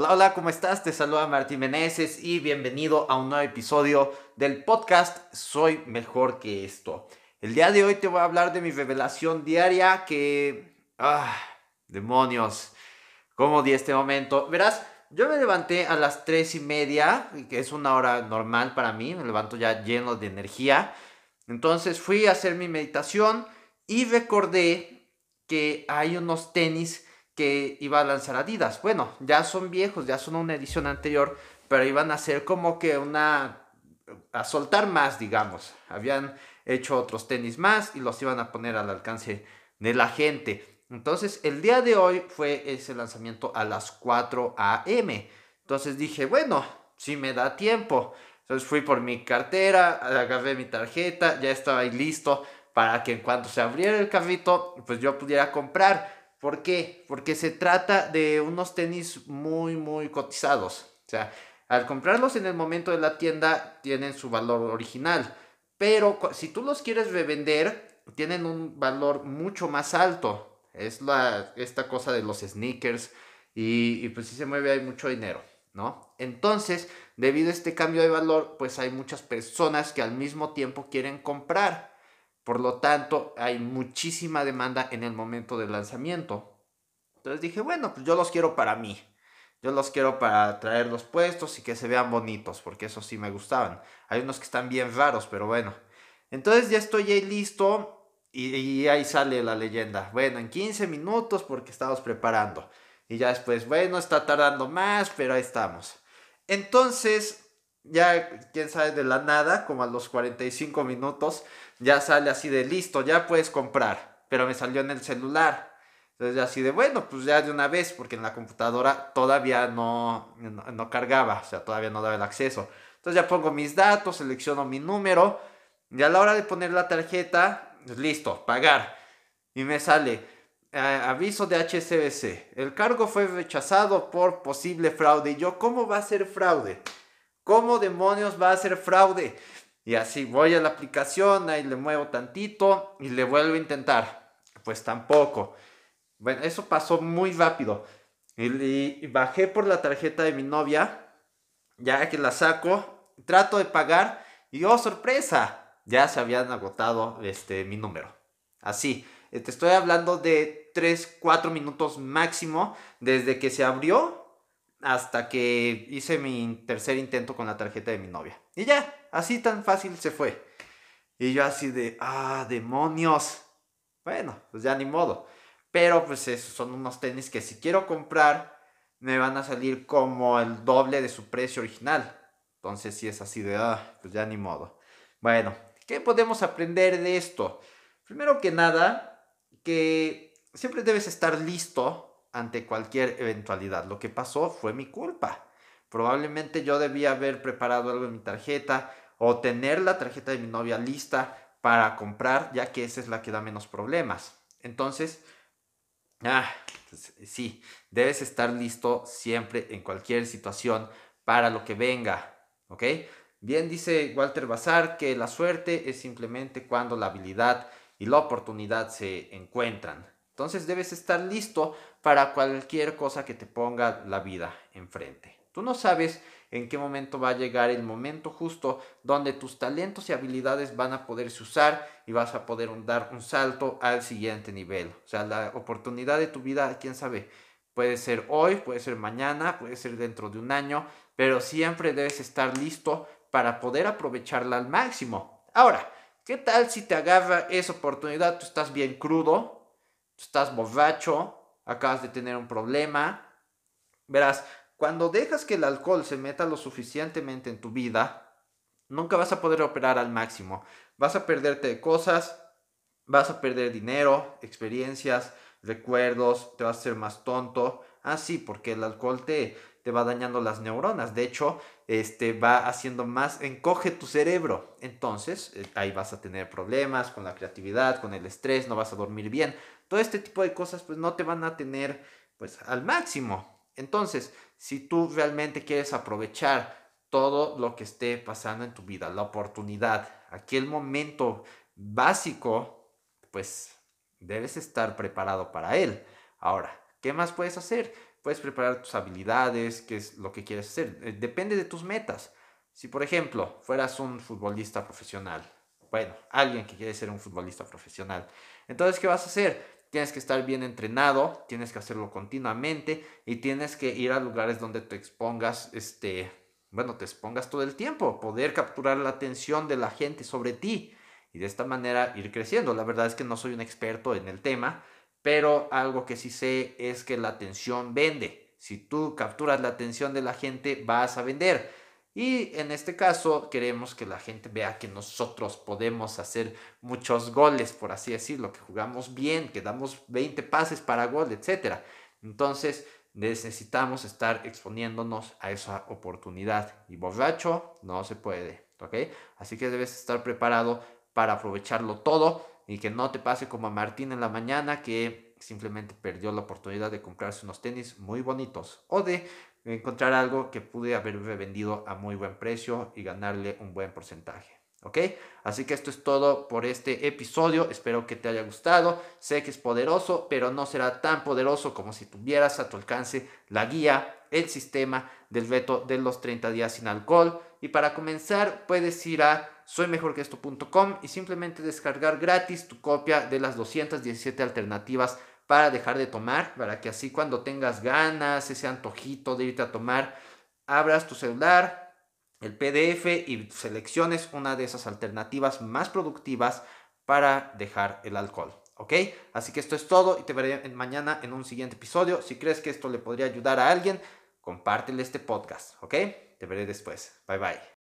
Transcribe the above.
Hola, hola, ¿cómo estás? Te saluda Martín Meneses y bienvenido a un nuevo episodio del podcast Soy Mejor que esto. El día de hoy te voy a hablar de mi revelación diaria que... ¡Ah! Demonios. ¿Cómo di este momento? Verás, yo me levanté a las tres y media, que es una hora normal para mí, me levanto ya lleno de energía. Entonces fui a hacer mi meditación y recordé que hay unos tenis que iba a lanzar Adidas. Bueno, ya son viejos, ya son una edición anterior, pero iban a ser como que una... a soltar más, digamos. Habían hecho otros tenis más y los iban a poner al alcance de la gente. Entonces, el día de hoy fue ese lanzamiento a las 4 a.m. Entonces dije, bueno, si me da tiempo. Entonces fui por mi cartera, agarré mi tarjeta, ya estaba ahí listo para que en cuanto se abriera el carrito, pues yo pudiera comprar. ¿Por qué? Porque se trata de unos tenis muy, muy cotizados. O sea, al comprarlos en el momento de la tienda tienen su valor original. Pero si tú los quieres revender, tienen un valor mucho más alto. Es la, esta cosa de los sneakers. Y, y pues si se mueve hay mucho dinero, ¿no? Entonces, debido a este cambio de valor, pues hay muchas personas que al mismo tiempo quieren comprar. Por lo tanto, hay muchísima demanda en el momento del lanzamiento. Entonces dije, bueno, pues yo los quiero para mí. Yo los quiero para traer los puestos y que se vean bonitos, porque eso sí me gustaban. Hay unos que están bien raros, pero bueno. Entonces ya estoy ahí listo y, y ahí sale la leyenda. Bueno, en 15 minutos porque estamos preparando. Y ya después, bueno, está tardando más, pero ahí estamos. Entonces, ya, quién sabe, de la nada, como a los 45 minutos, ya sale así de listo, ya puedes comprar. Pero me salió en el celular. Entonces así de, bueno, pues ya de una vez, porque en la computadora todavía no, no, cargaba, o sea, todavía no daba el acceso. Entonces ya pongo mis datos, selecciono mi número, y a la hora de poner la tarjeta, pues, listo, pagar. Y me sale, aviso de HSBC, el cargo fue rechazado por posible fraude. Y yo, ¿cómo va a ser fraude? ¿Cómo demonios va a ser fraude? Y así voy a la aplicación, ahí le muevo tantito y le vuelvo a intentar. Pues tampoco. Bueno, eso pasó muy rápido. Y, bajé por la tarjeta de mi novia, ya que la saco, trato de pagar y oh sorpresa, ya se habían agotado este, mi número. Así, eh, te estoy hablando de 3, 4 minutos máximo desde que se abrió hasta que hice mi tercer intento con la tarjeta de mi novia. Y ya, así tan fácil se fue. Y yo así de, ah, demonios. Bueno, pues ya ni modo. Pero pues esos son unos tenis que si quiero comprar, me van a salir como el doble de su precio original. Entonces si es así de, ah, pues ya ni modo. Bueno, ¿qué podemos aprender de esto? Primero que nada, que siempre debes estar listo ante cualquier eventualidad. Lo que pasó fue mi culpa. Probablemente yo debía haber preparado algo en mi tarjeta o tener la tarjeta de mi novia lista para comprar, ya que esa es la que da menos problemas. Entonces, ah, pues, sí, debes estar listo siempre en cualquier situación para lo que venga, ¿ok? Bien dice Walter Bazar que la suerte es simplemente cuando la habilidad y la oportunidad se encuentran. Entonces debes estar listo para cualquier cosa que te ponga la vida enfrente. Tú no sabes en qué momento va a llegar el momento justo donde tus talentos y habilidades van a poderse usar y vas a poder dar un salto al siguiente nivel. O sea, la oportunidad de tu vida, quién sabe, puede ser hoy, puede ser mañana, puede ser dentro de un año, pero siempre debes estar listo para poder aprovecharla al máximo. Ahora, ¿qué tal si te agarra esa oportunidad? Tú estás bien crudo, estás borracho, acabas de tener un problema. Verás, cuando dejas que el alcohol se meta lo suficientemente en tu vida, nunca vas a poder operar al máximo. Vas a perderte de cosas, vas a perder dinero, experiencias, recuerdos, te vas a hacer más tonto. Ah, sí, porque el alcohol te, te va dañando las neuronas. De hecho, este va haciendo más, encoge tu cerebro. Entonces, eh, ahí vas a tener problemas con la creatividad, con el estrés, no vas a dormir bien todo este tipo de cosas pues no te van a tener pues al máximo. Entonces, si tú realmente quieres aprovechar todo lo que esté pasando en tu vida, la oportunidad, aquel momento básico, pues debes estar preparado para él. Ahora, ¿qué más puedes hacer? puedes preparar tus habilidades, qué es lo que quieres hacer. Eh, depende de tus metas. Si, por ejemplo, fueras un futbolista profesional, bueno, alguien que quiere ser un futbolista profesional, entonces, ¿qué vas a hacer? Tienes que estar bien entrenado, tienes que hacerlo continuamente y tienes que ir a lugares donde te expongas, este, bueno, te expongas todo el tiempo, poder capturar la atención de la gente sobre ti y de esta manera ir creciendo. La verdad es que no soy un experto en el tema, pero algo que sí sé es que la atención vende. Si tú capturas la atención de la gente, vas a vender. Y en este caso queremos que la gente vea que nosotros podemos hacer muchos goles, por así decirlo, que jugamos bien, que damos 20 pases para gol, etc. Entonces necesitamos estar exponiéndonos a esa oportunidad. Y borracho no se puede. Así que debes estar preparado para aprovecharlo todo y que no te pase como a Martín en la mañana que simplemente perdió la oportunidad de comprarse unos tenis muy bonitos o de encontrar algo que pude haber vendido a muy buen precio y ganarle un buen porcentaje. ¿Ok? Así que esto es todo por este episodio. Espero que te haya gustado. Sé que es poderoso, pero no será tan poderoso como si tuvieras a tu alcance la guía, el sistema del reto de los 30 días sin alcohol. Y para comenzar, puedes ir a soymejorqueesto.com y simplemente descargar gratis tu copia de las 217 alternativas para dejar de tomar, para que así cuando tengas ganas, ese antojito de irte a tomar, abras tu celular, el PDF y selecciones una de esas alternativas más productivas para dejar el alcohol. ¿Ok? Así que esto es todo y te veré mañana en un siguiente episodio. Si crees que esto le podría ayudar a alguien, compártele este podcast. ¿Ok? Te veré después. Bye bye.